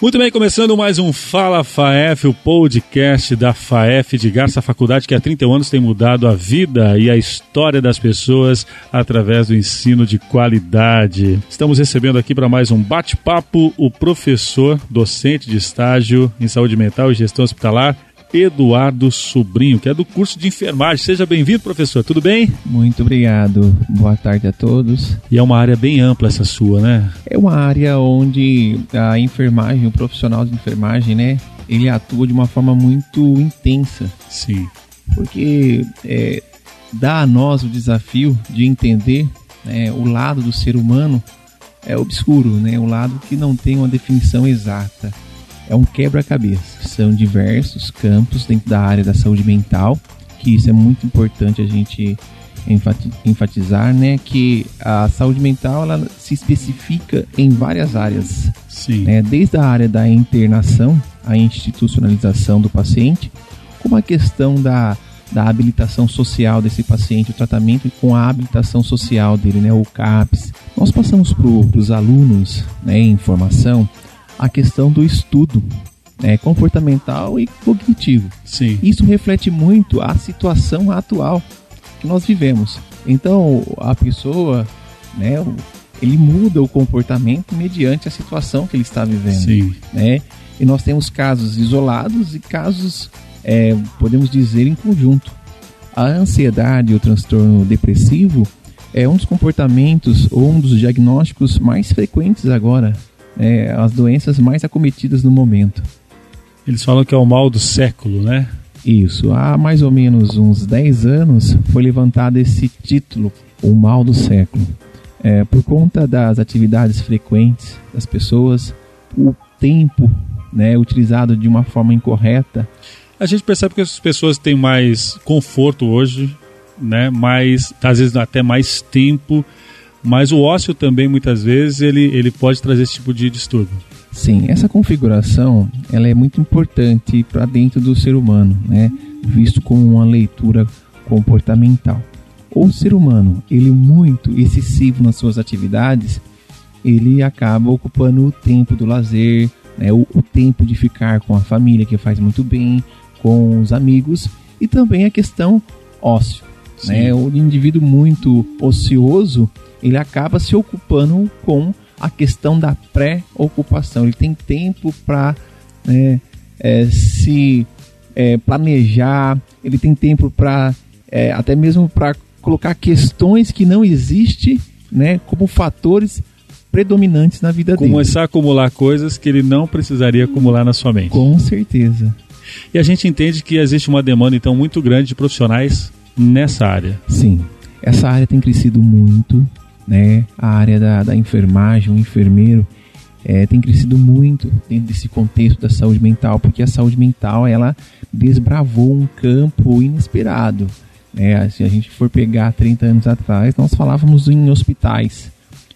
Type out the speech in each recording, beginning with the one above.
Muito bem, começando mais um Fala FAEF, o podcast da FAEF de Garça Faculdade, que há 31 anos tem mudado a vida e a história das pessoas através do ensino de qualidade. Estamos recebendo aqui para mais um bate-papo o professor, docente de estágio em saúde mental e gestão hospitalar, Eduardo Sobrinho, que é do curso de enfermagem. Seja bem-vindo, professor. Tudo bem? Muito obrigado. Boa tarde a todos. E é uma área bem ampla essa sua, né? É uma área onde a enfermagem, o profissional de enfermagem, né, ele atua de uma forma muito intensa. Sim. Porque é, dá a nós o desafio de entender né, o lado do ser humano é obscuro, né, o lado que não tem uma definição exata é um quebra-cabeça. São diversos campos dentro da área da saúde mental, que isso é muito importante a gente enfatizar, né, que a saúde mental ela se especifica em várias áreas, Sim. Né, desde a área da internação, a institucionalização do paciente, como a questão da, da habilitação social desse paciente, o tratamento com a habilitação social dele, né, o CAPS. Nós passamos para os alunos né, em formação a questão do estudo né, comportamental e cognitivo. Sim. Isso reflete muito a situação atual que nós vivemos. Então, a pessoa, né, ele muda o comportamento mediante a situação que ele está vivendo. Sim. Né? E nós temos casos isolados e casos, é, podemos dizer, em conjunto. A ansiedade o transtorno depressivo é um dos comportamentos ou um dos diagnósticos mais frequentes agora é, as doenças mais acometidas no momento. Eles falam que é o mal do século, né? Isso. Há mais ou menos uns 10 anos foi levantado esse título, o mal do século. É, por conta das atividades frequentes das pessoas, o tempo né, utilizado de uma forma incorreta. A gente percebe que as pessoas têm mais conforto hoje, né? mais, às vezes até mais tempo mas o ócio também, muitas vezes, ele, ele pode trazer esse tipo de distúrbio. Sim, essa configuração ela é muito importante para dentro do ser humano, né? visto como uma leitura comportamental. O ser humano, ele muito excessivo nas suas atividades, ele acaba ocupando o tempo do lazer, né? o, o tempo de ficar com a família, que faz muito bem, com os amigos, e também a questão ócio. Né? O indivíduo muito ocioso, ele acaba se ocupando com a questão da pré-ocupação. Ele tem tempo para né, é, se é, planejar, ele tem tempo para é, até mesmo para colocar questões que não existem né, como fatores predominantes na vida Começar dele. Começar a acumular coisas que ele não precisaria acumular na sua mente. Com certeza. E a gente entende que existe uma demanda então muito grande de profissionais nessa área. Sim, essa área tem crescido muito né? A área da, da enfermagem, o enfermeiro é, tem crescido muito dentro desse contexto da saúde mental, porque a saúde mental ela desbravou um campo inesperado. Né? Se a gente for pegar 30 anos atrás, nós falávamos em hospitais.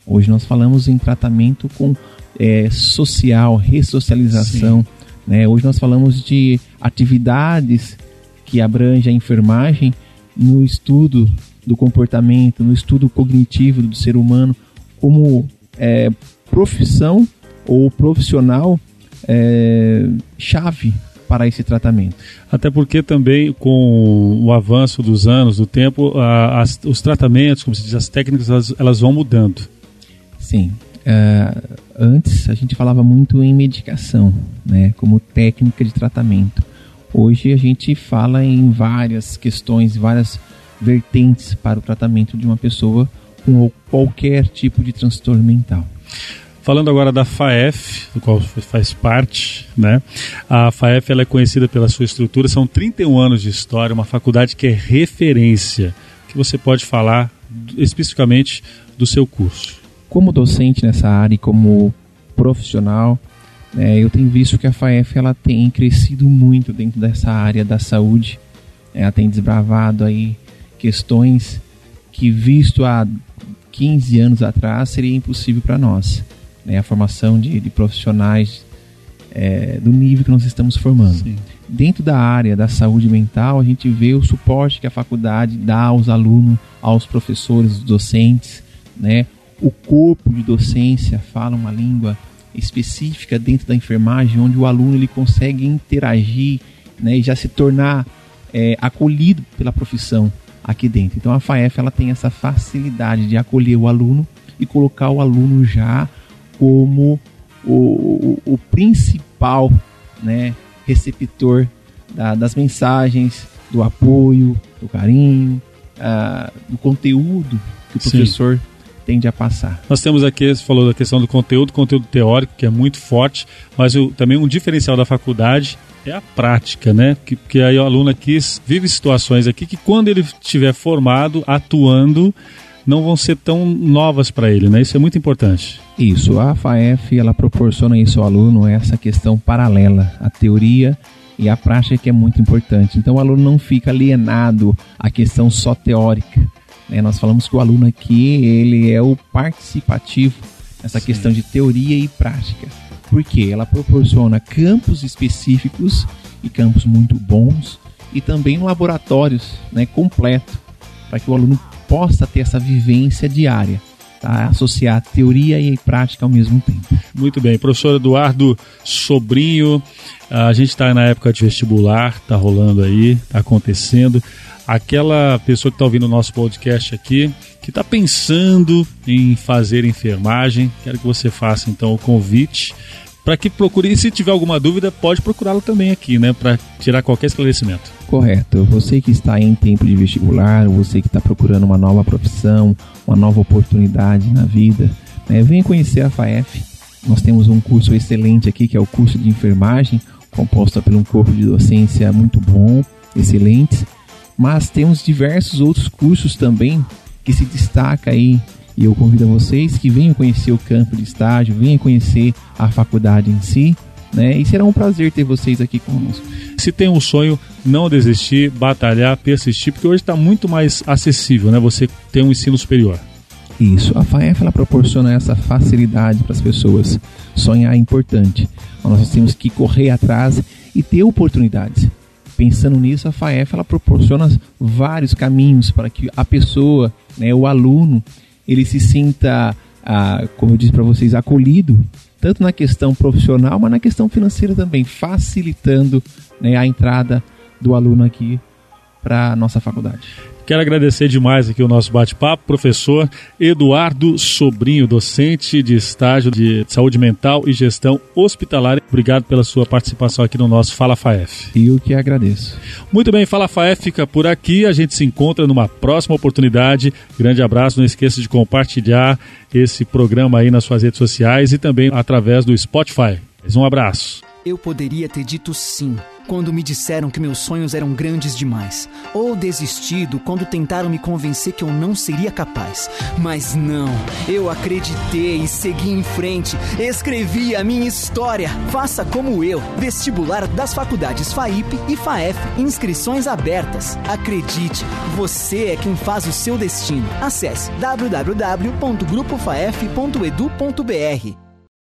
Hoje nós falamos em tratamento com é, social, ressocialização. Né? Hoje nós falamos de atividades que abrangem a enfermagem no estudo do comportamento, no estudo cognitivo do ser humano, como é, profissão ou profissional é, chave para esse tratamento. Até porque também com o avanço dos anos, do tempo, a, as, os tratamentos, como se diz, as técnicas, elas, elas vão mudando. Sim. Uh, antes a gente falava muito em medicação, né, como técnica de tratamento. Hoje a gente fala em várias questões, várias vertentes para o tratamento de uma pessoa com qualquer tipo de transtorno mental. Falando agora da FAEF, do qual faz parte, né? A FAEF ela é conhecida pela sua estrutura, são 31 anos de história, uma faculdade que é referência. que você pode falar especificamente do seu curso? Como docente nessa área e como profissional, é, eu tenho visto que a FAEF ela tem crescido muito dentro dessa área da saúde. Ela tem desbravado aí questões que, visto há 15 anos atrás, seria impossível para nós. Né? A formação de, de profissionais é, do nível que nós estamos formando. Sim. Dentro da área da saúde mental, a gente vê o suporte que a faculdade dá aos alunos, aos professores, docentes, né? O corpo de docência fala uma língua específica dentro da enfermagem, onde o aluno ele consegue interagir né, e já se tornar é, acolhido pela profissão aqui dentro. Então a FAEF ela tem essa facilidade de acolher o aluno e colocar o aluno já como o, o, o principal né, receptor da, das mensagens, do apoio, do carinho, uh, do conteúdo que o Sim. professor tende a passar. Nós temos aqui, você falou da questão do conteúdo, conteúdo teórico, que é muito forte, mas o, também um diferencial da faculdade é a prática, né? Que, que aí o aluno aqui vive situações aqui que quando ele estiver formado, atuando, não vão ser tão novas para ele, né? Isso é muito importante. Isso, a FAEF, ela proporciona isso ao aluno, essa questão paralela, a teoria e a prática que é muito importante. Então o aluno não fica alienado à questão só teórica. Né? Nós falamos que o aluno aqui, ele é o participativo, essa Sim. questão de teoria e prática porque ela proporciona campos específicos e campos muito bons e também laboratórios né, completo para que o aluno possa ter essa vivência diária. Tá? Associar teoria e prática ao mesmo tempo. Muito bem. Professor Eduardo Sobrinho, a gente está na época de vestibular, está rolando aí, está acontecendo aquela pessoa que está ouvindo o nosso podcast aqui, que está pensando em fazer enfermagem, quero que você faça então o convite para que procure. E se tiver alguma dúvida, pode procurá-lo também aqui, né? Para tirar qualquer esclarecimento. Correto. Você que está em tempo de vestibular, você que está procurando uma nova profissão, uma nova oportunidade na vida, né? venha conhecer a FAEF. Nós temos um curso excelente aqui, que é o curso de enfermagem, composto por um corpo de docência muito bom, excelente. Mas temos diversos outros cursos também que se destaca aí e eu convido a vocês que venham conhecer o campo de estágio, venham conhecer a faculdade em si, né? E será um prazer ter vocês aqui conosco. Se tem um sonho, não desistir, batalhar, persistir, porque hoje está muito mais acessível, né? Você ter um ensino superior. Isso, a FAEF ela proporciona essa facilidade para as pessoas. Sonhar é importante. Nós temos que correr atrás e ter oportunidades. Pensando nisso, a FAEF ela proporciona vários caminhos para que a pessoa, né, o aluno, ele se sinta, ah, como eu disse para vocês, acolhido, tanto na questão profissional, mas na questão financeira também, facilitando né, a entrada do aluno aqui para a nossa faculdade. Quero agradecer demais aqui o nosso bate-papo, professor Eduardo Sobrinho, docente de estágio de saúde mental e gestão hospitalar. Obrigado pela sua participação aqui no nosso Fala Faef. E eu que agradeço. Muito bem, Fala Faef fica por aqui. A gente se encontra numa próxima oportunidade. Grande abraço, não esqueça de compartilhar esse programa aí nas suas redes sociais e também através do Spotify. Um abraço. Eu poderia ter dito sim quando me disseram que meus sonhos eram grandes demais, ou desistido quando tentaram me convencer que eu não seria capaz. Mas não, eu acreditei e segui em frente, escrevi a minha história. Faça como eu. Vestibular das faculdades FAIP e FAEF, inscrições abertas. Acredite, você é quem faz o seu destino. Acesse www.grupofaef.edu.br.